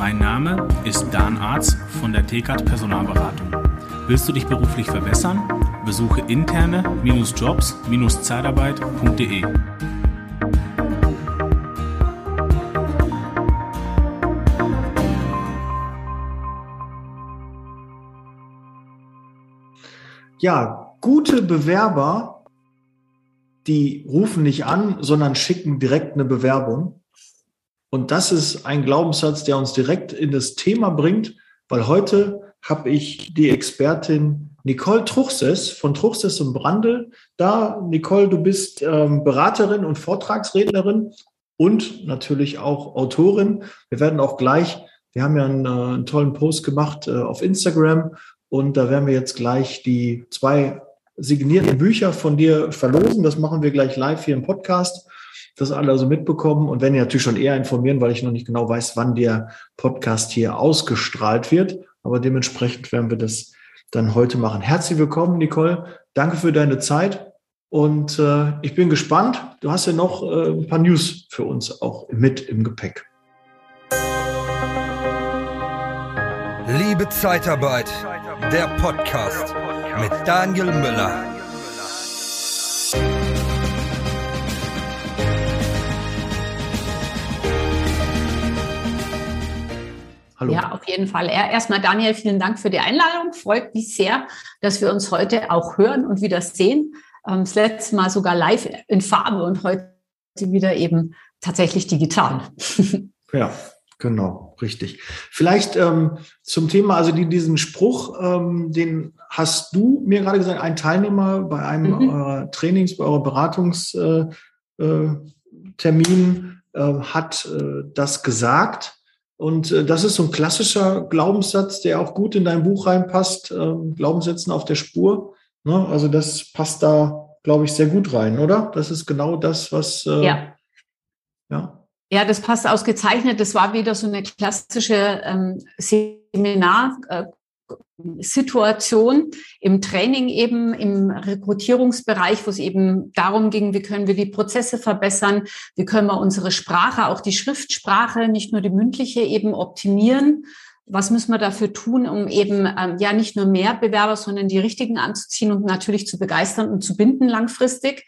Mein Name ist Dan Arz von der TKAT Personalberatung. Willst du dich beruflich verbessern? Besuche interne-jobs-zeitarbeit.de. Ja, gute Bewerber, die rufen nicht an, sondern schicken direkt eine Bewerbung. Und das ist ein Glaubenssatz, der uns direkt in das Thema bringt, weil heute habe ich die Expertin Nicole Truchsess von Truchsess und Brandl da. Nicole, du bist ähm, Beraterin und Vortragsrednerin und natürlich auch Autorin. Wir werden auch gleich, wir haben ja einen, äh, einen tollen Post gemacht äh, auf Instagram und da werden wir jetzt gleich die zwei signierten Bücher von dir verlosen. Das machen wir gleich live hier im Podcast das alle also mitbekommen und wenn ihr natürlich schon eher informieren, weil ich noch nicht genau weiß, wann der Podcast hier ausgestrahlt wird. Aber dementsprechend werden wir das dann heute machen. Herzlich willkommen, Nicole. Danke für deine Zeit. Und äh, ich bin gespannt. Du hast ja noch äh, ein paar News für uns auch mit im Gepäck. Liebe Zeitarbeit, der Podcast mit Daniel Müller. Hallo. Ja, auf jeden Fall. Erstmal, Daniel, vielen Dank für die Einladung. Freut mich sehr, dass wir uns heute auch hören und wieder sehen. Ähm, das letzte Mal sogar live in Farbe und heute wieder eben tatsächlich digital. Ja, genau, richtig. Vielleicht ähm, zum Thema, also die, diesen Spruch, ähm, den hast du mir gerade gesagt, ein Teilnehmer bei einem mhm. eurer Trainings, bei eurer Beratungstermin äh, äh, hat äh, das gesagt. Und äh, das ist so ein klassischer Glaubenssatz, der auch gut in dein Buch reinpasst, äh, Glaubenssätzen auf der Spur. Ne? Also das passt da, glaube ich, sehr gut rein, oder? Das ist genau das, was. Äh, ja. Ja. Ja, das passt ausgezeichnet. Das war wieder so eine klassische ähm, Seminar, äh, Situation im Training eben, im Rekrutierungsbereich, wo es eben darum ging, wie können wir die Prozesse verbessern, wie können wir unsere Sprache, auch die Schriftsprache, nicht nur die mündliche eben optimieren. Was müssen wir dafür tun, um eben ähm, ja nicht nur mehr Bewerber, sondern die richtigen anzuziehen und natürlich zu begeistern und zu binden langfristig?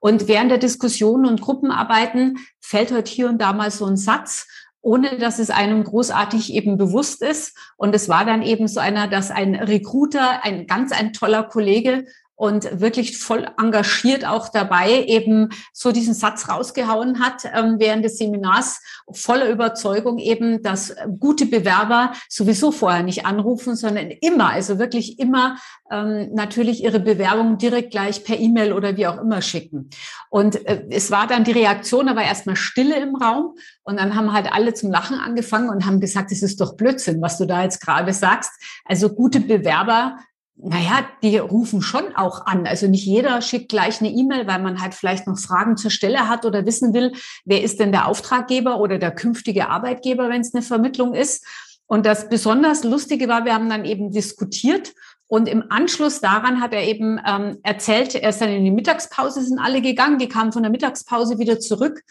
Und während der Diskussionen und Gruppenarbeiten fällt heute hier und da mal so ein Satz, ohne dass es einem großartig eben bewusst ist. Und es war dann eben so einer, dass ein Recruiter, ein ganz ein toller Kollege und wirklich voll engagiert auch dabei eben so diesen Satz rausgehauen hat ähm, während des Seminars, voller Überzeugung eben, dass gute Bewerber sowieso vorher nicht anrufen, sondern immer, also wirklich immer ähm, natürlich ihre Bewerbung direkt gleich per E-Mail oder wie auch immer schicken. Und äh, es war dann die Reaktion aber erstmal Stille im Raum und dann haben halt alle zum Lachen angefangen und haben gesagt, es ist doch Blödsinn, was du da jetzt gerade sagst. Also gute Bewerber naja, die rufen schon auch an. Also nicht jeder schickt gleich eine E-Mail, weil man halt vielleicht noch Fragen zur Stelle hat oder wissen will, wer ist denn der Auftraggeber oder der künftige Arbeitgeber, wenn es eine Vermittlung ist. Und das besonders Lustige war, wir haben dann eben diskutiert und im Anschluss daran hat er eben ähm, erzählt, er ist dann in die Mittagspause, sind alle gegangen, die kamen von der Mittagspause wieder zurück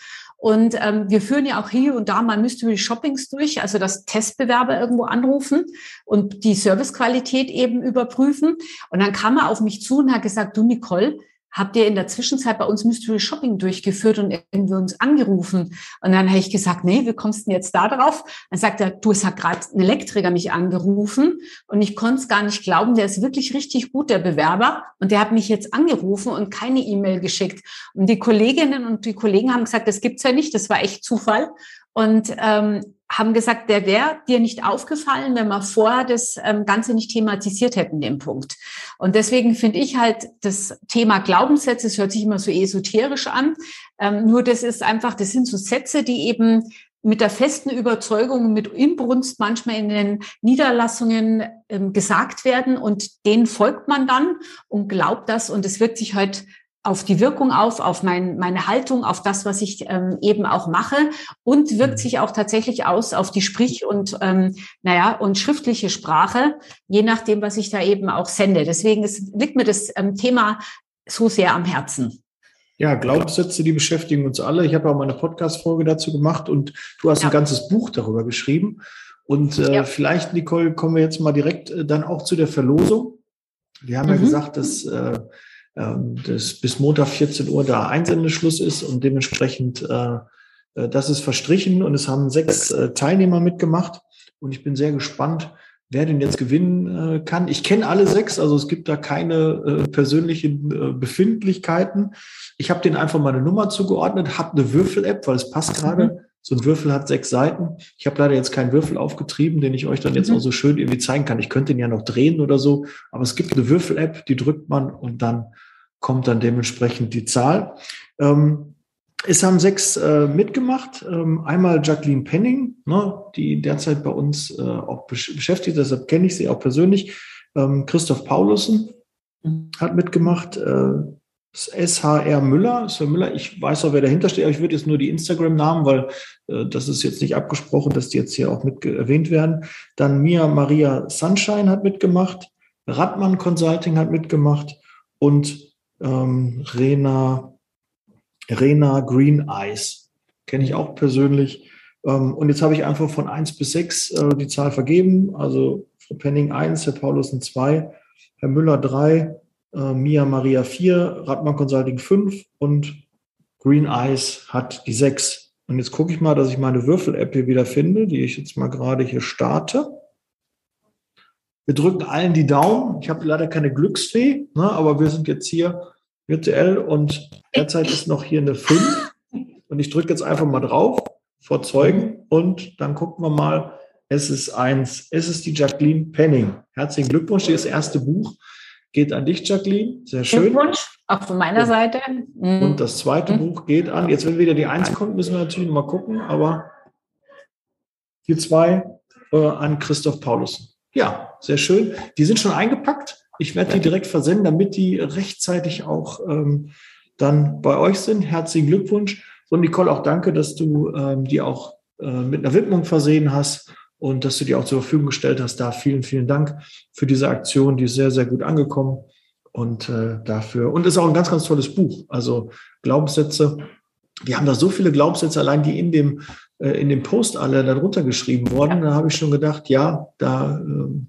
und ähm, wir führen ja auch hier und da mal Mystery Shoppings durch, also dass Testbewerber irgendwo anrufen und die Servicequalität eben überprüfen. Und dann kam er auf mich zu und hat gesagt, du Nicole, habt ihr in der Zwischenzeit bei uns Mystery Shopping durchgeführt und irgendwie uns angerufen? Und dann habe ich gesagt, nee, wie kommst du denn jetzt da drauf? Dann sagt er, du, es hat gerade ein Elektriker mich angerufen und ich konnte es gar nicht glauben, der ist wirklich richtig gut, der Bewerber. Und der hat mich jetzt angerufen und keine E-Mail geschickt. Und die Kolleginnen und die Kollegen haben gesagt, das gibt's ja nicht, das war echt Zufall. Und ähm, haben gesagt, der wäre dir nicht aufgefallen, wenn wir vorher das ähm, Ganze nicht thematisiert hätten, den Punkt. Und deswegen finde ich halt das Thema Glaubenssätze, es hört sich immer so esoterisch an, ähm, nur das ist einfach, das sind so Sätze, die eben mit der festen Überzeugung, mit Inbrunst manchmal in den Niederlassungen ähm, gesagt werden und denen folgt man dann und glaubt das und es wirkt sich halt auf die Wirkung auf, auf mein, meine Haltung, auf das, was ich ähm, eben auch mache und wirkt sich auch tatsächlich aus auf die Sprich- und ähm, naja und schriftliche Sprache, je nachdem, was ich da eben auch sende. Deswegen ist, liegt mir das ähm, Thema so sehr am Herzen. Ja, Glaubenssätze, die beschäftigen uns alle. Ich habe auch mal eine Podcast-Folge dazu gemacht und du hast ja. ein ganzes Buch darüber geschrieben. Und äh, ja. vielleicht, Nicole, kommen wir jetzt mal direkt äh, dann auch zu der Verlosung. Wir haben mhm. ja gesagt, dass, äh, dass bis Montag 14 Uhr da Einsendeschluss ist und dementsprechend äh, äh, das ist verstrichen und es haben sechs äh, Teilnehmer mitgemacht. Und ich bin sehr gespannt, wer denn jetzt gewinnen kann. Ich kenne alle sechs, also es gibt da keine persönlichen Befindlichkeiten. Ich habe denen einfach mal eine Nummer zugeordnet, habe eine Würfel-App, weil es passt gerade. So ein Würfel hat sechs Seiten. Ich habe leider jetzt keinen Würfel aufgetrieben, den ich euch dann jetzt mhm. auch so schön irgendwie zeigen kann. Ich könnte ihn ja noch drehen oder so, aber es gibt eine Würfel-App, die drückt man und dann kommt dann dementsprechend die Zahl. Ähm, es haben sechs äh, mitgemacht. Ähm, einmal Jacqueline Penning, ne, die derzeit bei uns äh, auch besch beschäftigt, deshalb kenne ich sie auch persönlich. Ähm, Christoph Paulussen mhm. hat mitgemacht. Äh, SHR Müller, Sir Müller, ich weiß auch, wer dahinter steht, aber ich würde jetzt nur die Instagram-Namen, weil äh, das ist jetzt nicht abgesprochen, dass die jetzt hier auch mit erwähnt werden. Dann Mia Maria Sunshine hat mitgemacht, Radmann Consulting hat mitgemacht und ähm, Rena, Rena Green Eyes. Kenne ich auch persönlich. Ähm, und jetzt habe ich einfach von eins bis sechs äh, die Zahl vergeben. Also Frau Penning eins, Herr Paulusen zwei, Herr Müller drei, äh, Mia Maria 4, Radmann Consulting 5 und Green Eyes hat die 6. Und jetzt gucke ich mal, dass ich meine Würfel-App hier wieder finde, die ich jetzt mal gerade hier starte. Wir drücken allen die Daumen. Ich habe leider keine Glücksfee, ne, aber wir sind jetzt hier virtuell und derzeit ist noch hier eine 5. Und ich drücke jetzt einfach mal drauf, vor Zeugen, und dann gucken wir mal. Es ist eins. Es ist die Jacqueline Penning. Herzlichen Glückwunsch, das erste Buch geht an dich, Jacqueline. Sehr schön. Glückwunsch, auch von meiner und, Seite. Mhm. Und das zweite mhm. Buch geht an. Jetzt, wenn wieder die Eins kommt, müssen wir natürlich mal gucken, aber die zwei äh, an Christoph Paulus. Ja, sehr schön. Die sind schon eingepackt. Ich werde die direkt versenden, damit die rechtzeitig auch ähm, dann bei euch sind. Herzlichen Glückwunsch. Und Nicole, auch danke, dass du ähm, die auch äh, mit einer Widmung versehen hast und dass du die auch zur Verfügung gestellt hast. Da vielen, vielen Dank für diese Aktion, die ist sehr, sehr gut angekommen und äh, dafür. Und ist auch ein ganz, ganz tolles Buch. Also Glaubenssätze. Wir haben da so viele Glaubenssätze allein, die in dem, äh, in dem Post alle darunter geschrieben wurden. Da habe ich schon gedacht, ja, da äh,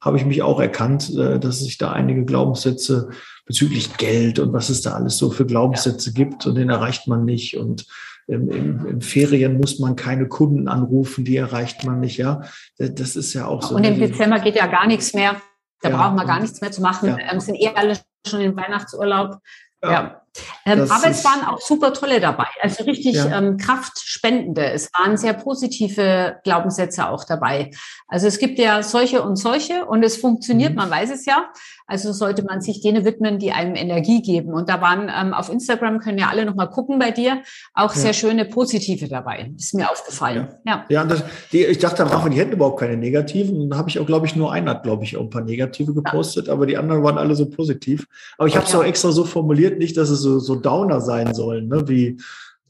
habe ich mich auch erkannt, äh, dass sich da einige Glaubenssätze bezüglich Geld und was es da alles so für Glaubenssätze gibt und den erreicht man nicht und im, im, im Ferien muss man keine Kunden anrufen, die erreicht man nicht, ja. Das ist ja auch so. Und im Dezember geht ja gar nichts mehr. Da ja, brauchen wir gar nichts mehr zu machen. Ja. Ähm, sind eh alle schon im Weihnachtsurlaub. Ja. ja. Ähm, aber es waren auch super tolle dabei, also richtig ja. ähm, kraftspendende. Es waren sehr positive Glaubenssätze auch dabei. Also es gibt ja solche und solche und es funktioniert, mhm. man weiß es ja. Also sollte man sich denen widmen, die einem Energie geben. Und da waren ähm, auf Instagram, können ja alle nochmal gucken bei dir, auch ja. sehr schöne positive dabei. Ist mir aufgefallen. Ja, ja. ja das, die, ich dachte am Anfang, die hätten überhaupt keine negativen. Dann habe ich auch, glaube ich, nur einer glaube ich, auch ein paar negative gepostet, aber die anderen waren alle so positiv. Aber ich habe es auch extra so formuliert, nicht, dass es so, so Downer sein sollen, ne? wie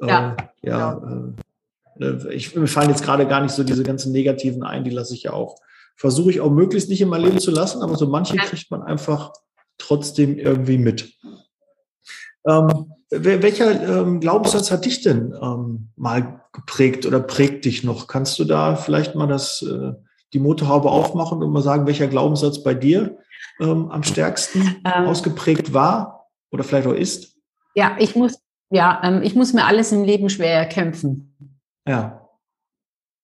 äh, ja, ja äh, äh, ich, mir fallen jetzt gerade gar nicht so diese ganzen negativen ein, die lasse ich ja auch versuche ich auch möglichst nicht in mein Leben zu lassen, aber so manche kriegt man einfach trotzdem irgendwie mit. Ähm, welcher ähm, Glaubenssatz hat dich denn ähm, mal geprägt oder prägt dich noch? Kannst du da vielleicht mal das, äh, die Motorhaube aufmachen und mal sagen, welcher Glaubenssatz bei dir ähm, am stärksten ähm. ausgeprägt war oder vielleicht auch ist? Ja, ich muss, ja, ähm, ich muss mir alles im Leben schwer erkämpfen. Ja.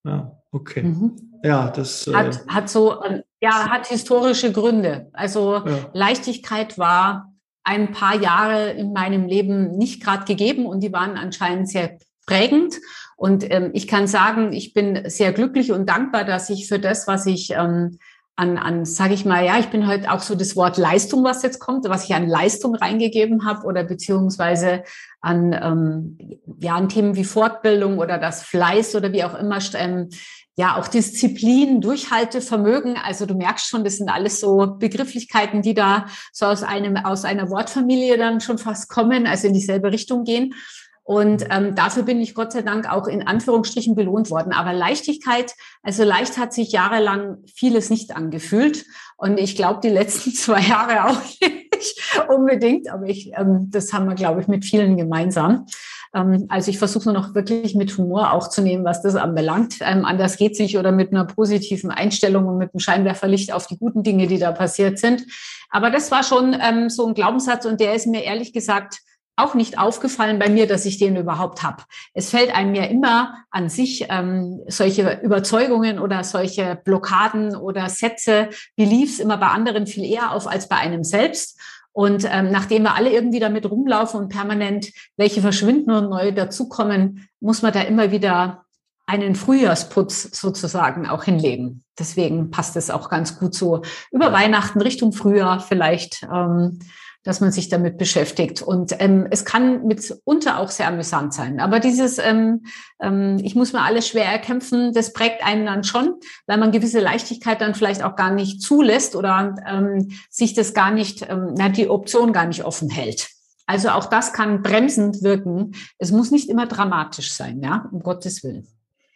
Ja, okay. Mhm. Ja, das äh, hat, hat so, ähm, ja, hat historische Gründe. Also ja. Leichtigkeit war ein paar Jahre in meinem Leben nicht gerade gegeben und die waren anscheinend sehr prägend. Und ähm, ich kann sagen, ich bin sehr glücklich und dankbar, dass ich für das, was ich ähm, an, an sage ich mal, ja, ich bin heute auch so das Wort Leistung, was jetzt kommt, was ich an Leistung reingegeben habe oder beziehungsweise an, ähm, ja, an Themen wie Fortbildung oder das Fleiß oder wie auch immer ähm, ja auch Disziplin, Durchhaltevermögen. Also du merkst schon, das sind alles so Begrifflichkeiten, die da so aus einem aus einer Wortfamilie dann schon fast kommen, also in dieselbe Richtung gehen. Und ähm, dafür bin ich Gott sei Dank auch in Anführungsstrichen belohnt worden. Aber Leichtigkeit, also leicht hat sich jahrelang vieles nicht angefühlt. Und ich glaube, die letzten zwei Jahre auch nicht unbedingt. Aber ich, ähm, das haben wir, glaube ich, mit vielen gemeinsam. Ähm, also ich versuche nur noch wirklich mit Humor auch zu nehmen, was das anbelangt. Ähm, anders geht's nicht oder mit einer positiven Einstellung und mit einem Scheinwerferlicht auf die guten Dinge, die da passiert sind. Aber das war schon ähm, so ein Glaubenssatz und der ist mir ehrlich gesagt auch nicht aufgefallen bei mir, dass ich den überhaupt habe. Es fällt einem ja immer an sich ähm, solche Überzeugungen oder solche Blockaden oder Sätze, Beliefs immer bei anderen viel eher auf als bei einem selbst. Und ähm, nachdem wir alle irgendwie damit rumlaufen und permanent welche verschwinden und neue dazukommen, muss man da immer wieder einen Frühjahrsputz sozusagen auch hinlegen. Deswegen passt es auch ganz gut so über Weihnachten Richtung Frühjahr vielleicht. Ähm, dass man sich damit beschäftigt. Und ähm, es kann mitunter auch sehr amüsant sein. Aber dieses, ähm, ähm, ich muss mir alles schwer erkämpfen, das prägt einen dann schon, weil man gewisse Leichtigkeit dann vielleicht auch gar nicht zulässt oder ähm, sich das gar nicht, ähm, na, die Option gar nicht offen hält. Also auch das kann bremsend wirken. Es muss nicht immer dramatisch sein, ja, um Gottes Willen.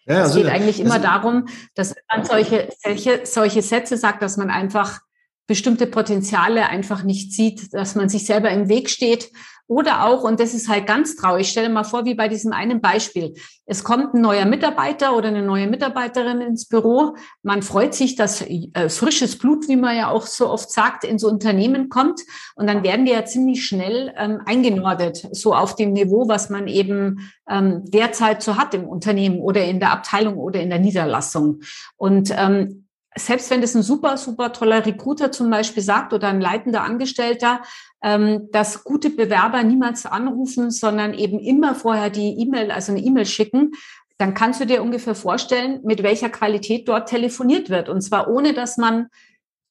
Ja, also, es geht eigentlich immer darum, dass man solche, solche, solche Sätze sagt, dass man einfach bestimmte Potenziale einfach nicht sieht, dass man sich selber im Weg steht. Oder auch, und das ist halt ganz traurig, stell dir mal vor, wie bei diesem einen Beispiel. Es kommt ein neuer Mitarbeiter oder eine neue Mitarbeiterin ins Büro. Man freut sich, dass äh, frisches Blut, wie man ja auch so oft sagt, ins Unternehmen kommt. Und dann werden die ja ziemlich schnell ähm, eingenordet, so auf dem Niveau, was man eben ähm, derzeit so hat im Unternehmen oder in der Abteilung oder in der Niederlassung. Und ähm, selbst wenn das ein super, super toller Recruiter zum Beispiel sagt oder ein leitender Angestellter, ähm, dass gute Bewerber niemals anrufen, sondern eben immer vorher die E-Mail, also eine E-Mail schicken, dann kannst du dir ungefähr vorstellen, mit welcher Qualität dort telefoniert wird. Und zwar ohne, dass man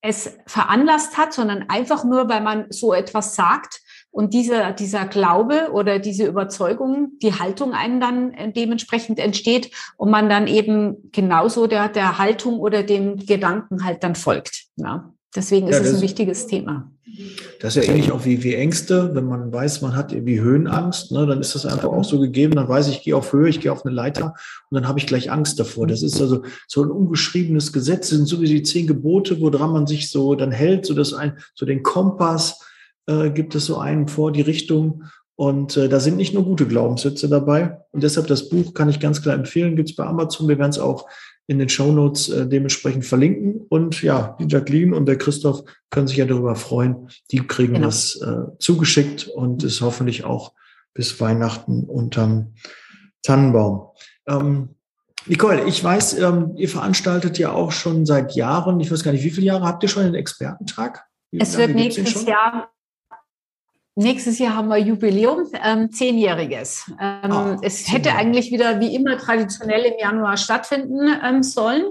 es veranlasst hat, sondern einfach nur, weil man so etwas sagt und dieser, dieser Glaube oder diese Überzeugung, die Haltung einen dann äh, dementsprechend entsteht und man dann eben genauso der, der Haltung oder dem Gedanken halt dann folgt. Ja. Deswegen ist ja, es ein wichtiges Thema. Das ist ja ähnlich auch wie, wie Ängste. Wenn man weiß, man hat irgendwie Höhenangst, ne, dann ist das einfach auch so gegeben. Dann weiß ich, ich gehe auf Höhe, ich gehe auf eine Leiter und dann habe ich gleich Angst davor. Das ist also so ein ungeschriebenes Gesetz. Das sind so wie die zehn Gebote, woran man sich so dann hält, so dass ein, so den Kompass, äh, gibt es so einen vor die Richtung. Und äh, da sind nicht nur gute Glaubenssätze dabei. Und deshalb das Buch kann ich ganz klar empfehlen, gibt es bei Amazon. Wir werden es auch in den Show Notes äh, dementsprechend verlinken. Und ja, die Jacqueline und der Christoph können sich ja darüber freuen. Die kriegen genau. das äh, zugeschickt und ist hoffentlich auch bis Weihnachten unterm Tannenbaum. Ähm, Nicole, ich weiß, ähm, ihr veranstaltet ja auch schon seit Jahren, ich weiß gar nicht, wie viele Jahre habt ihr schon den Expertentag? Wie es wird nächstes Jahr Nächstes Jahr haben wir Jubiläum, ähm, zehnjähriges. Ähm, oh, es hätte Jahre. eigentlich wieder wie immer traditionell im Januar stattfinden ähm, sollen.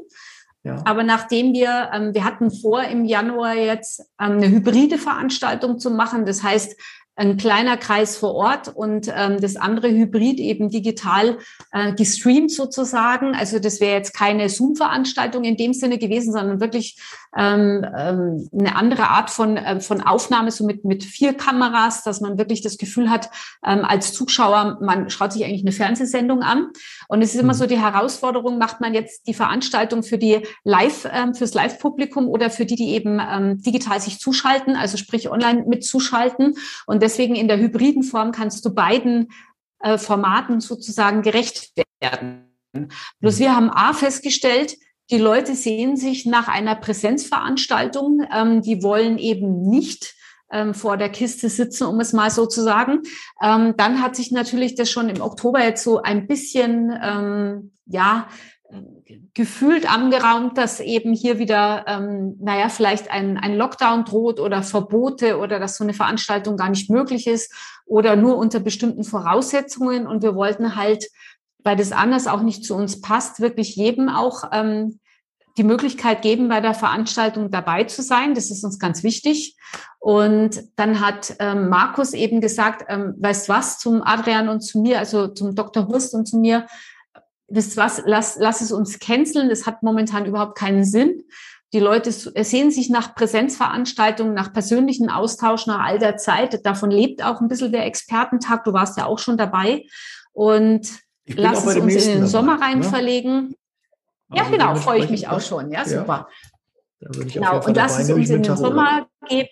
Ja. Aber nachdem wir, ähm, wir hatten vor, im Januar jetzt ähm, eine hybride Veranstaltung zu machen, das heißt, ein kleiner Kreis vor Ort und ähm, das andere Hybrid eben digital äh, gestreamt sozusagen. Also das wäre jetzt keine Zoom-Veranstaltung in dem Sinne gewesen, sondern wirklich ähm, ähm, eine andere Art von, äh, von Aufnahme, so mit, mit vier Kameras, dass man wirklich das Gefühl hat, ähm, als Zuschauer, man schaut sich eigentlich eine Fernsehsendung an. Und es ist immer mhm. so die Herausforderung, macht man jetzt die Veranstaltung für die Live, ähm, fürs Live-Publikum oder für die, die eben ähm, digital sich zuschalten, also sprich online mit zuschalten. Und deswegen in der hybriden Form kannst du beiden äh, Formaten sozusagen gerecht werden. Bloß wir haben A festgestellt, die Leute sehen sich nach einer Präsenzveranstaltung, ähm, die wollen eben nicht ähm, vor der Kiste sitzen, um es mal so zu sagen. Ähm, dann hat sich natürlich das schon im Oktober jetzt so ein bisschen, ähm, ja, gefühlt angeraumt, dass eben hier wieder, ähm, naja, vielleicht ein, ein Lockdown droht oder Verbote oder dass so eine Veranstaltung gar nicht möglich ist oder nur unter bestimmten Voraussetzungen. Und wir wollten halt, weil das anders auch nicht zu uns passt, wirklich jedem auch ähm, die Möglichkeit geben, bei der Veranstaltung dabei zu sein. Das ist uns ganz wichtig. Und dann hat ähm, Markus eben gesagt, ähm, weißt was, zum Adrian und zu mir, also zum Dr. Hurst und zu mir, wisst was, lass, lass es uns canceln, das hat momentan überhaupt keinen Sinn. Die Leute sehen sich nach Präsenzveranstaltungen, nach persönlichen Austausch, nach all der Zeit. Davon lebt auch ein bisschen der Expertentag. Du warst ja auch schon dabei. Und lass es uns in den Sommer rein ne? verlegen. Ja, also genau, freue ich mich auch schon. Ja, super. Ja, genau, und lass es uns in den Sommer geben.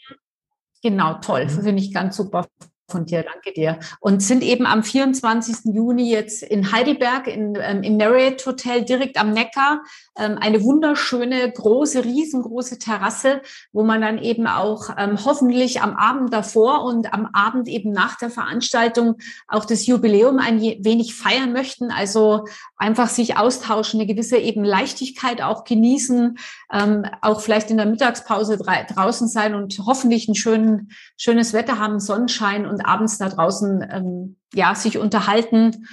Genau, toll. Mhm. Finde ich ganz super von dir, danke dir. Und sind eben am 24. Juni jetzt in Heidelberg in, ähm, im Marriott Hotel direkt am Neckar. Ähm, eine wunderschöne, große, riesengroße Terrasse, wo man dann eben auch ähm, hoffentlich am Abend davor und am Abend eben nach der Veranstaltung auch das Jubiläum ein wenig feiern möchten. Also einfach sich austauschen, eine gewisse eben Leichtigkeit auch genießen, ähm, auch vielleicht in der Mittagspause draußen sein und hoffentlich ein schön, schönes Wetter haben, Sonnenschein und abends da draußen ähm, ja sich unterhalten,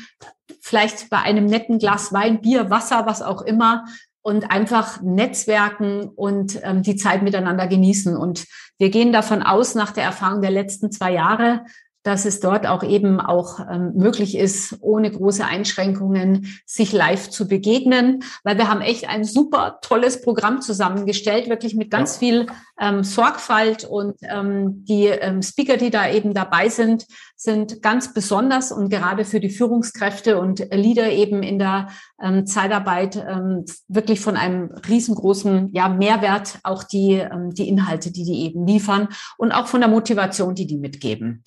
vielleicht bei einem netten Glas Wein, Bier, Wasser, was auch immer und einfach netzwerken und ähm, die Zeit miteinander genießen. Und wir gehen davon aus, nach der Erfahrung der letzten zwei Jahre, dass es dort auch eben auch ähm, möglich ist, ohne große Einschränkungen sich live zu begegnen, weil wir haben echt ein super tolles Programm zusammengestellt, wirklich mit ganz ja. viel ähm, Sorgfalt und ähm, die ähm, Speaker, die da eben dabei sind, sind ganz besonders und gerade für die Führungskräfte und Leader eben in der ähm, Zeitarbeit ähm, wirklich von einem riesengroßen ja, Mehrwert auch die, die Inhalte, die die eben liefern und auch von der Motivation, die die mitgeben.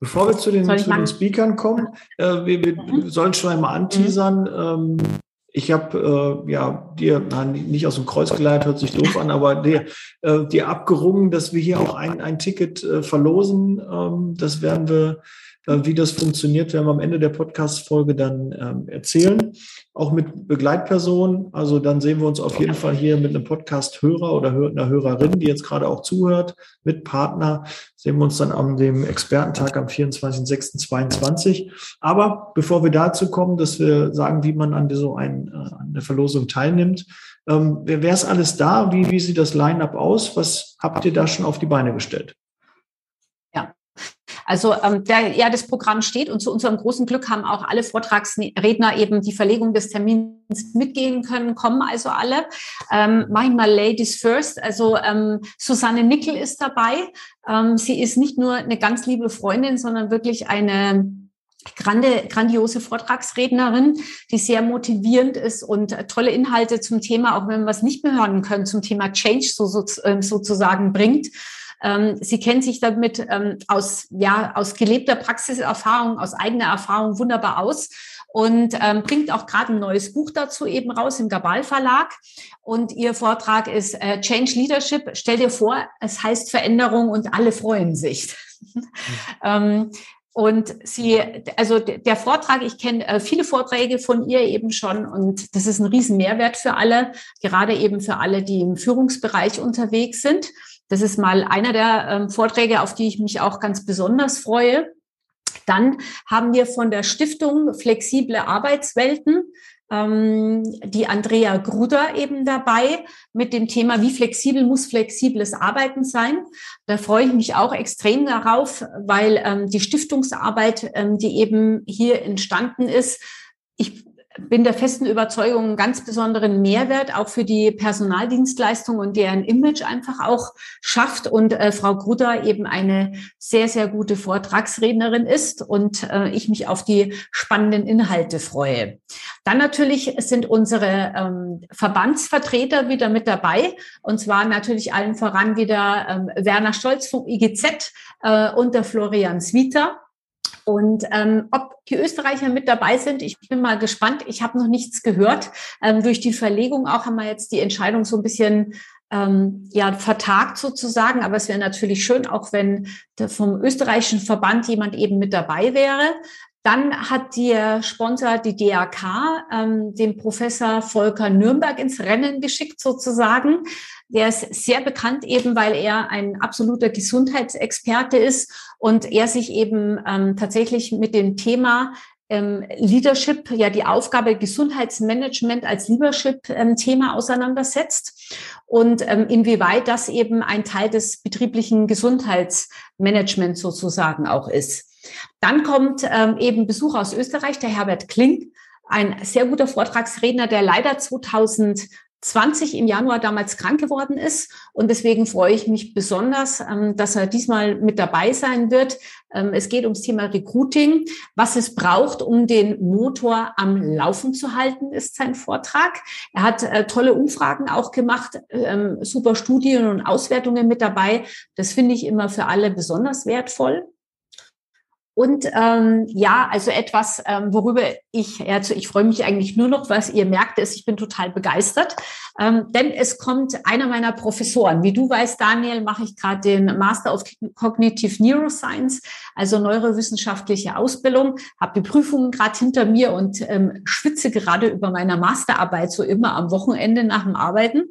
Bevor wir zu den, zu den Speakern kommen, äh, wir, wir mhm. sollen schon einmal anteasern. Mhm. Ähm, ich habe äh, ja dir nein, nicht aus dem Kreuz geleitet, hört sich doof an, aber die, äh, dir abgerungen, dass wir hier auch ein, ein Ticket äh, verlosen. Ähm, das werden wir wie das funktioniert, werden wir am Ende der Podcast-Folge dann ähm, erzählen. Auch mit Begleitpersonen. Also dann sehen wir uns auf jeden Fall hier mit einem Podcast-Hörer oder einer Hörerin, die jetzt gerade auch zuhört, mit Partner. Sehen wir uns dann am dem Expertentag am 24.06.22. Aber bevor wir dazu kommen, dass wir sagen, wie man an so ein, äh, an der Verlosung teilnimmt, ähm, wer, wer ist alles da? Wie, wie sieht das Line-up aus? Was habt ihr da schon auf die Beine gestellt? Also ähm, der, ja, das Programm steht und zu unserem großen Glück haben auch alle Vortragsredner eben die Verlegung des Termins mitgehen können, kommen also alle. Ähm, mach ich mal Ladies First. Also ähm, Susanne Nickel ist dabei. Ähm, sie ist nicht nur eine ganz liebe Freundin, sondern wirklich eine grande, grandiose Vortragsrednerin, die sehr motivierend ist und tolle Inhalte zum Thema, auch wenn wir es nicht mehr hören können, zum Thema Change so, so, ähm, sozusagen bringt. Ähm, sie kennt sich damit ähm, aus, ja, aus gelebter Praxiserfahrung, aus eigener Erfahrung wunderbar aus und ähm, bringt auch gerade ein neues Buch dazu eben raus im Gabal Verlag. Und ihr Vortrag ist äh, Change Leadership. Stell dir vor, es heißt Veränderung und alle freuen sich. Mhm. ähm, und sie, also der Vortrag, ich kenne äh, viele Vorträge von ihr eben schon und das ist ein riesen Mehrwert für alle, gerade eben für alle, die im Führungsbereich unterwegs sind. Das ist mal einer der ähm, Vorträge, auf die ich mich auch ganz besonders freue. Dann haben wir von der Stiftung Flexible Arbeitswelten ähm, die Andrea Gruder eben dabei mit dem Thema, wie flexibel muss flexibles Arbeiten sein. Da freue ich mich auch extrem darauf, weil ähm, die Stiftungsarbeit, ähm, die eben hier entstanden ist, ich bin der festen Überzeugung, einen ganz besonderen Mehrwert auch für die Personaldienstleistung und deren Image einfach auch schafft und äh, Frau Grutter eben eine sehr, sehr gute Vortragsrednerin ist und äh, ich mich auf die spannenden Inhalte freue. Dann natürlich sind unsere ähm, Verbandsvertreter wieder mit dabei und zwar natürlich allen voran wieder ähm, Werner Stolz vom IGZ äh, und der Florian Swieter. Und ähm, ob die Österreicher mit dabei sind, ich bin mal gespannt. Ich habe noch nichts gehört. Ähm, durch die Verlegung auch haben wir jetzt die Entscheidung so ein bisschen ähm, ja vertagt sozusagen. Aber es wäre natürlich schön, auch wenn vom österreichischen Verband jemand eben mit dabei wäre. Dann hat der Sponsor, die DAK, ähm, den Professor Volker Nürnberg ins Rennen geschickt sozusagen. Der ist sehr bekannt eben, weil er ein absoluter Gesundheitsexperte ist und er sich eben ähm, tatsächlich mit dem Thema ähm, Leadership, ja die Aufgabe Gesundheitsmanagement als Leadership-Thema ähm, auseinandersetzt und ähm, inwieweit das eben ein Teil des betrieblichen Gesundheitsmanagements sozusagen auch ist. Dann kommt ähm, eben Besuch aus Österreich, der Herbert Kling, ein sehr guter Vortragsredner, der leider 2020 im Januar damals krank geworden ist. Und deswegen freue ich mich besonders, ähm, dass er diesmal mit dabei sein wird. Ähm, es geht ums Thema Recruiting. Was es braucht, um den Motor am Laufen zu halten, ist sein Vortrag. Er hat äh, tolle Umfragen auch gemacht, ähm, super Studien und Auswertungen mit dabei. Das finde ich immer für alle besonders wertvoll. Und ähm, ja, also etwas, ähm, worüber ich, also ich freue mich eigentlich nur noch, was ihr merkt, ist, ich bin total begeistert. Ähm, denn es kommt einer meiner Professoren. Wie du weißt, Daniel, mache ich gerade den Master of Cognitive Neuroscience, also neurowissenschaftliche Ausbildung, habe die Prüfungen gerade hinter mir und ähm, schwitze gerade über meiner Masterarbeit, so immer am Wochenende nach dem Arbeiten.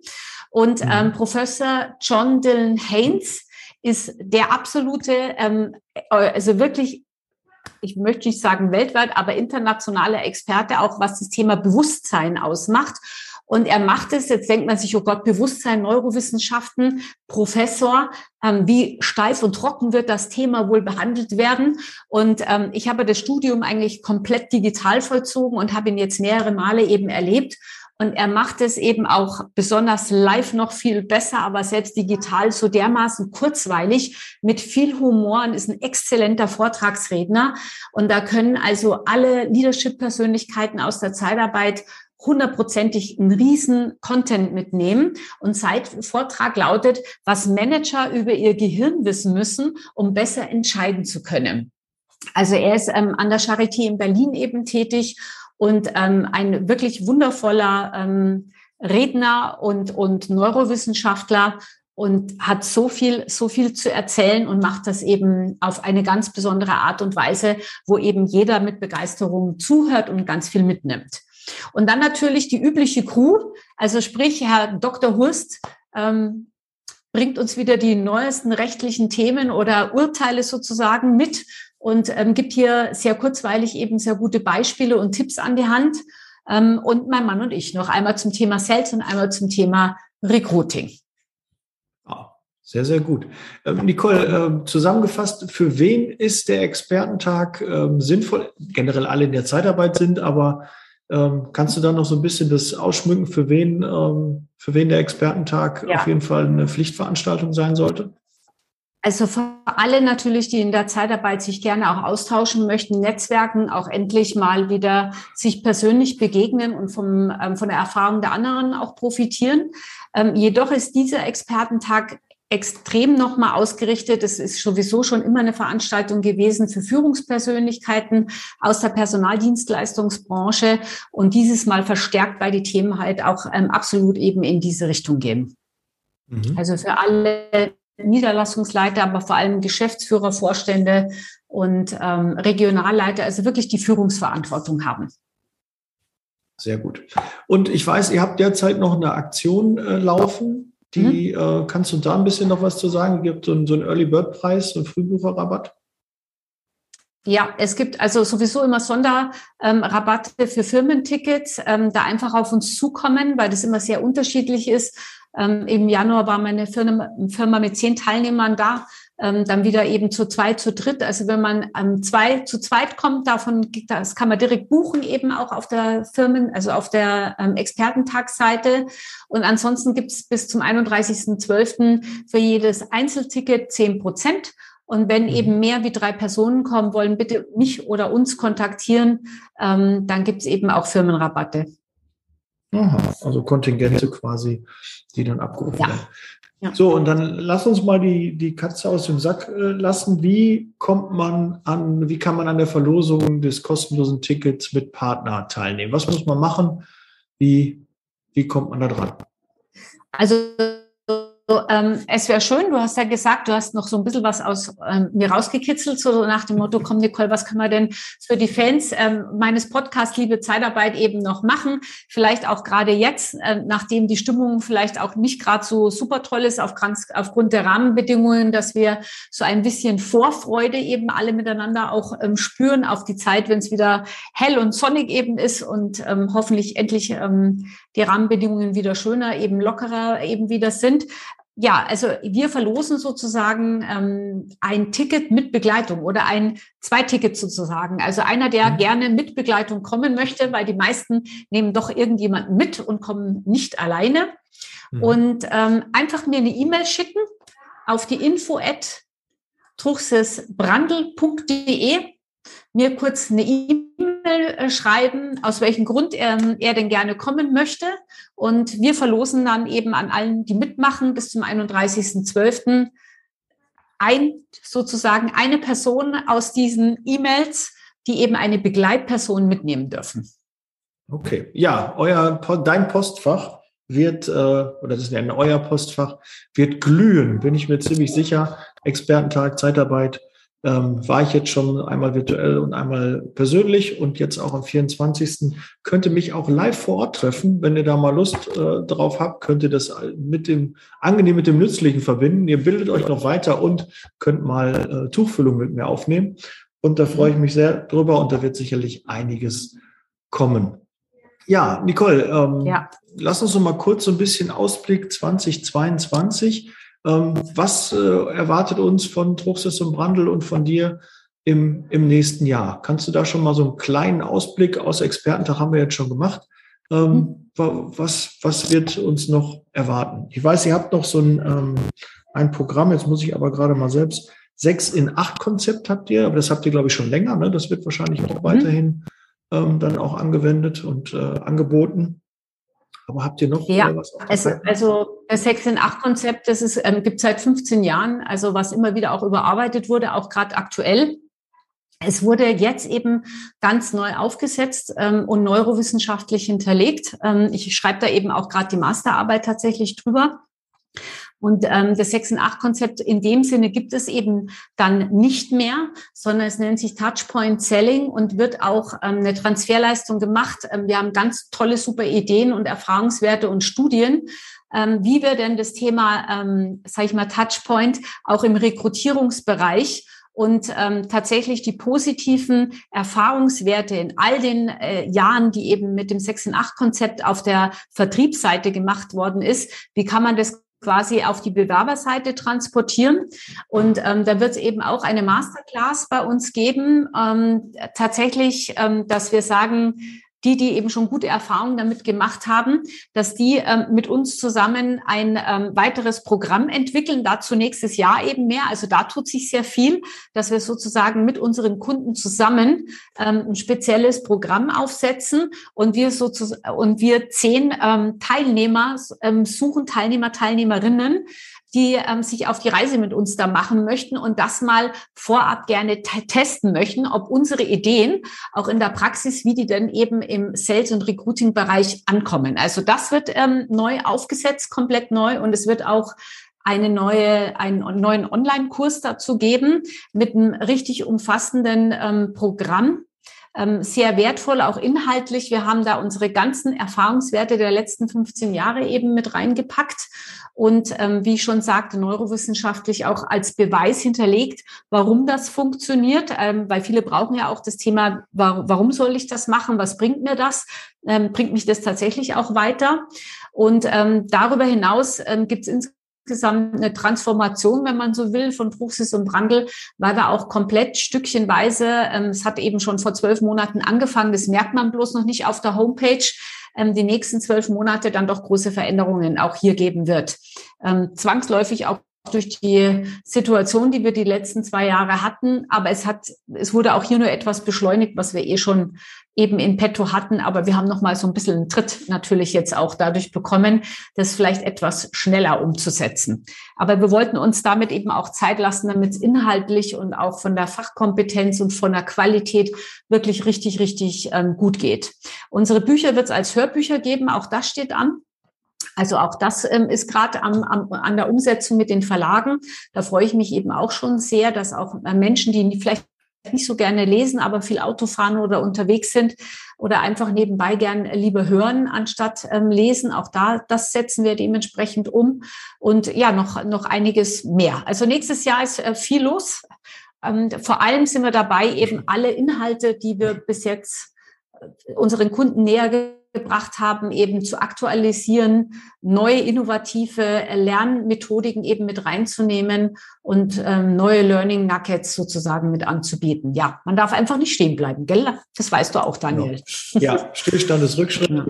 Und mhm. ähm, Professor John Dylan Haynes ist der absolute, ähm, also wirklich ich möchte nicht sagen weltweit, aber internationaler Experte auch, was das Thema Bewusstsein ausmacht. Und er macht es, jetzt denkt man sich, oh Gott, Bewusstsein, Neurowissenschaften, Professor, ähm, wie steif und trocken wird das Thema wohl behandelt werden. Und ähm, ich habe das Studium eigentlich komplett digital vollzogen und habe ihn jetzt mehrere Male eben erlebt. Und er macht es eben auch besonders live noch viel besser, aber selbst digital so dermaßen kurzweilig mit viel Humor und ist ein exzellenter Vortragsredner. Und da können also alle Leadership-Persönlichkeiten aus der Zeitarbeit hundertprozentig einen riesen Content mitnehmen. Und sein Vortrag lautet, was Manager über ihr Gehirn wissen müssen, um besser entscheiden zu können. Also er ist ähm, an der Charité in Berlin eben tätig und ähm, ein wirklich wundervoller ähm, Redner und, und Neurowissenschaftler und hat so viel, so viel zu erzählen und macht das eben auf eine ganz besondere Art und Weise, wo eben jeder mit Begeisterung zuhört und ganz viel mitnimmt. Und dann natürlich die übliche Crew, also sprich Herr Dr. Hurst ähm, bringt uns wieder die neuesten rechtlichen Themen oder Urteile sozusagen mit und ähm, gibt hier sehr kurzweilig eben sehr gute Beispiele und Tipps an die Hand. Ähm, und mein Mann und ich noch einmal zum Thema Sales und einmal zum Thema Recruiting. Ah, sehr, sehr gut. Ähm, Nicole, äh, zusammengefasst, für wen ist der Expertentag ähm, sinnvoll? Generell alle in der Zeitarbeit sind, aber ähm, kannst du da noch so ein bisschen das ausschmücken, für wen, ähm, für wen der Expertentag ja. auf jeden Fall eine Pflichtveranstaltung sein sollte? Also für alle natürlich, die in der Zeitarbeit sich gerne auch austauschen möchten, Netzwerken, auch endlich mal wieder sich persönlich begegnen und vom, ähm, von der Erfahrung der anderen auch profitieren. Ähm, jedoch ist dieser Expertentag extrem nochmal ausgerichtet. Es ist sowieso schon immer eine Veranstaltung gewesen für Führungspersönlichkeiten aus der Personaldienstleistungsbranche und dieses Mal verstärkt, weil die Themen halt auch ähm, absolut eben in diese Richtung gehen. Mhm. Also für alle Niederlassungsleiter, aber vor allem Geschäftsführer, Vorstände und ähm, Regionalleiter, also wirklich die Führungsverantwortung haben. Sehr gut. Und ich weiß, ihr habt derzeit noch eine Aktion äh, laufen. Die mhm. äh, kannst du da ein bisschen noch was zu sagen? Gibt so einen, so einen Early Bird Preis, so einen Frühbucherrabatt. Ja, es gibt also sowieso immer Sonderrabatte ähm, für Firmentickets, ähm, da einfach auf uns zukommen, weil das immer sehr unterschiedlich ist. Ähm, Im Januar war meine Firma, Firma mit zehn Teilnehmern da, ähm, dann wieder eben zu zwei, zu dritt. Also wenn man ähm, zwei zu zweit kommt, davon das kann man direkt buchen eben auch auf der Firmen, also auf der ähm, Expertentagsseite. Und ansonsten gibt es bis zum 31.12. für jedes Einzelticket zehn Prozent. Und wenn mhm. eben mehr wie drei Personen kommen wollen, bitte mich oder uns kontaktieren. Ähm, dann gibt es eben auch Firmenrabatte. Aha, also Kontingente quasi, die dann abgerufen ja. werden. Ja. So, und dann lass uns mal die, die Katze aus dem Sack äh, lassen. Wie kommt man an, wie kann man an der Verlosung des kostenlosen Tickets mit Partner teilnehmen? Was muss man machen? Wie, wie kommt man da dran? Also ähm, es wäre schön, du hast ja gesagt, du hast noch so ein bisschen was aus ähm, mir rausgekitzelt, so nach dem Motto, komm Nicole, was können wir denn für die Fans ähm, meines Podcasts Liebe Zeitarbeit eben noch machen? Vielleicht auch gerade jetzt, äh, nachdem die Stimmung vielleicht auch nicht gerade so super toll ist auf, aufgrund der Rahmenbedingungen, dass wir so ein bisschen Vorfreude eben alle miteinander auch ähm, spüren auf die Zeit, wenn es wieder hell und sonnig eben ist und ähm, hoffentlich endlich ähm, die Rahmenbedingungen wieder schöner, eben lockerer eben wieder sind ja, also wir verlosen sozusagen ähm, ein Ticket mit Begleitung oder ein zwei Tickets sozusagen. Also einer, der mhm. gerne mit Begleitung kommen möchte, weil die meisten nehmen doch irgendjemanden mit und kommen nicht alleine. Mhm. Und ähm, einfach mir eine E-Mail schicken auf die info at truchsesbrandl.de mir kurz eine E-Mail äh, schreiben, aus welchem Grund er, er denn gerne kommen möchte. Und wir verlosen dann eben an allen, die mitmachen, bis zum 31.12. ein, sozusagen eine Person aus diesen E-Mails, die eben eine Begleitperson mitnehmen dürfen. Okay, ja, euer, dein Postfach wird, äh, oder das ist ja euer Postfach, wird glühen, bin ich mir ziemlich sicher. Expertentag, Zeitarbeit, ähm, war ich jetzt schon einmal virtuell und einmal persönlich und jetzt auch am 24. könnte mich auch live vor Ort treffen. Wenn ihr da mal Lust äh, drauf habt, könnt ihr das mit dem angenehm mit dem Nützlichen verbinden. Ihr bildet euch noch weiter und könnt mal äh, Tuchfüllung mit mir aufnehmen. Und da freue ich mich sehr drüber und da wird sicherlich einiges kommen. Ja, Nicole, ähm, ja. lass uns noch mal kurz so ein bisschen Ausblick 2022. Ähm, was äh, erwartet uns von Truxis und Brandl und von dir im, im nächsten Jahr? Kannst du da schon mal so einen kleinen Ausblick aus Expertentag haben wir jetzt schon gemacht? Ähm, mhm. was, was wird uns noch erwarten? Ich weiß, ihr habt noch so ein, ähm, ein Programm, jetzt muss ich aber gerade mal selbst, sechs in acht Konzept habt ihr, aber das habt ihr, glaube ich, schon länger. Ne? Das wird wahrscheinlich auch mhm. weiterhin ähm, dann auch angewendet und äh, angeboten. Aber habt ihr noch ja, was? Es, also das 6 in 8 Konzept, das ist, ähm, gibt seit 15 Jahren, also was immer wieder auch überarbeitet wurde, auch gerade aktuell. Es wurde jetzt eben ganz neu aufgesetzt ähm, und neurowissenschaftlich hinterlegt. Ähm, ich schreibe da eben auch gerade die Masterarbeit tatsächlich drüber. Und ähm, das 6 in 8 Konzept in dem Sinne gibt es eben dann nicht mehr, sondern es nennt sich Touchpoint Selling und wird auch ähm, eine Transferleistung gemacht. Ähm, wir haben ganz tolle, super Ideen und Erfahrungswerte und Studien, ähm, wie wir denn das Thema, ähm, sage ich mal, Touchpoint auch im Rekrutierungsbereich und ähm, tatsächlich die positiven Erfahrungswerte in all den äh, Jahren, die eben mit dem 6 in 8 Konzept auf der Vertriebsseite gemacht worden ist, wie kann man das quasi auf die Bewerberseite transportieren. Und ähm, da wird es eben auch eine Masterclass bei uns geben, ähm, tatsächlich, ähm, dass wir sagen, die, die eben schon gute Erfahrungen damit gemacht haben, dass die ähm, mit uns zusammen ein ähm, weiteres Programm entwickeln. Dazu nächstes Jahr eben mehr. Also da tut sich sehr viel, dass wir sozusagen mit unseren Kunden zusammen ähm, ein spezielles Programm aufsetzen und wir sozusagen und wir zehn ähm, Teilnehmer ähm, suchen, Teilnehmer, Teilnehmerinnen, die ähm, sich auf die Reise mit uns da machen möchten und das mal vorab gerne testen möchten, ob unsere Ideen auch in der Praxis, wie die denn eben im Sales- und Recruiting-Bereich ankommen. Also das wird ähm, neu aufgesetzt, komplett neu und es wird auch eine neue, einen neuen Online-Kurs dazu geben mit einem richtig umfassenden ähm, Programm, sehr wertvoll, auch inhaltlich. Wir haben da unsere ganzen Erfahrungswerte der letzten 15 Jahre eben mit reingepackt und ähm, wie ich schon sagte, neurowissenschaftlich auch als Beweis hinterlegt, warum das funktioniert, ähm, weil viele brauchen ja auch das Thema, warum, warum soll ich das machen, was bringt mir das, ähm, bringt mich das tatsächlich auch weiter. Und ähm, darüber hinaus ähm, gibt es insgesamt eine Transformation, wenn man so will, von Bruchsis und Brandl, weil wir auch komplett stückchenweise, ähm, es hat eben schon vor zwölf Monaten angefangen, das merkt man bloß noch nicht auf der Homepage, ähm, die nächsten zwölf Monate dann doch große Veränderungen auch hier geben wird. Ähm, zwangsläufig auch durch die Situation, die wir die letzten zwei Jahre hatten. Aber es hat, es wurde auch hier nur etwas beschleunigt, was wir eh schon eben in petto hatten. Aber wir haben noch mal so ein bisschen einen Tritt natürlich jetzt auch dadurch bekommen, das vielleicht etwas schneller umzusetzen. Aber wir wollten uns damit eben auch Zeit lassen, damit es inhaltlich und auch von der Fachkompetenz und von der Qualität wirklich richtig, richtig ähm, gut geht. Unsere Bücher wird es als Hörbücher geben. Auch das steht an. Also auch das ähm, ist gerade am, am, an der Umsetzung mit den Verlagen. Da freue ich mich eben auch schon sehr, dass auch äh, Menschen, die vielleicht nicht so gerne lesen, aber viel Auto fahren oder unterwegs sind oder einfach nebenbei gern lieber hören anstatt ähm, lesen. Auch da, das setzen wir dementsprechend um und ja, noch, noch einiges mehr. Also nächstes Jahr ist äh, viel los. Ähm, vor allem sind wir dabei, eben alle Inhalte, die wir bis jetzt äh, unseren Kunden näher gebracht haben, eben zu aktualisieren, neue innovative Lernmethodiken eben mit reinzunehmen und ähm, neue Learning Nuggets sozusagen mit anzubieten. Ja, man darf einfach nicht stehen bleiben, gell? Das weißt du auch, Daniel. Genau. Ja, Stillstand ist Rückschritt. Ja.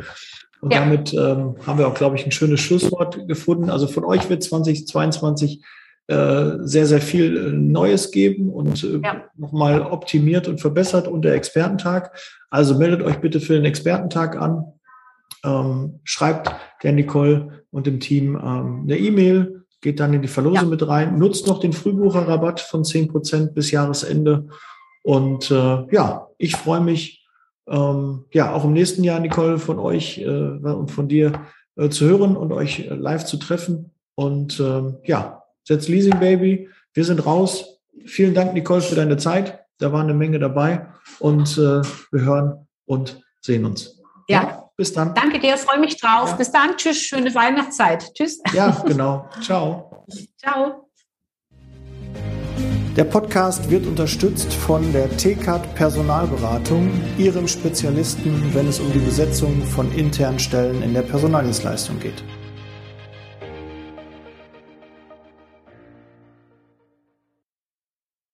Und ja. damit ähm, haben wir auch, glaube ich, ein schönes Schlusswort gefunden. Also von euch wird 2022 äh, sehr, sehr viel äh, Neues geben und äh, ja. nochmal optimiert und verbessert unter Expertentag. Also meldet euch bitte für den Expertentag an. Ähm, schreibt der Nicole und dem Team ähm, eine E-Mail geht dann in die Verlosung ja. mit rein, nutzt noch den Frühbucherrabatt von 10% bis Jahresende. Und äh, ja, ich freue mich, ähm, ja, auch im nächsten Jahr, Nicole, von euch äh, und von dir äh, zu hören und euch äh, live zu treffen. Und ähm, ja, setz Leasing Baby. Wir sind raus. Vielen Dank, Nicole, für deine Zeit. Da war eine Menge dabei und äh, wir hören und sehen uns. Ja. ja. Bis dann. Danke dir, freue mich drauf. Ja. Bis dann. Tschüss, schöne Weihnachtszeit. Tschüss. Ja, genau. Ciao. Ciao. Der Podcast wird unterstützt von der TCAT Personalberatung, ihrem Spezialisten, wenn es um die Besetzung von internen Stellen in der Personaldienstleistung geht.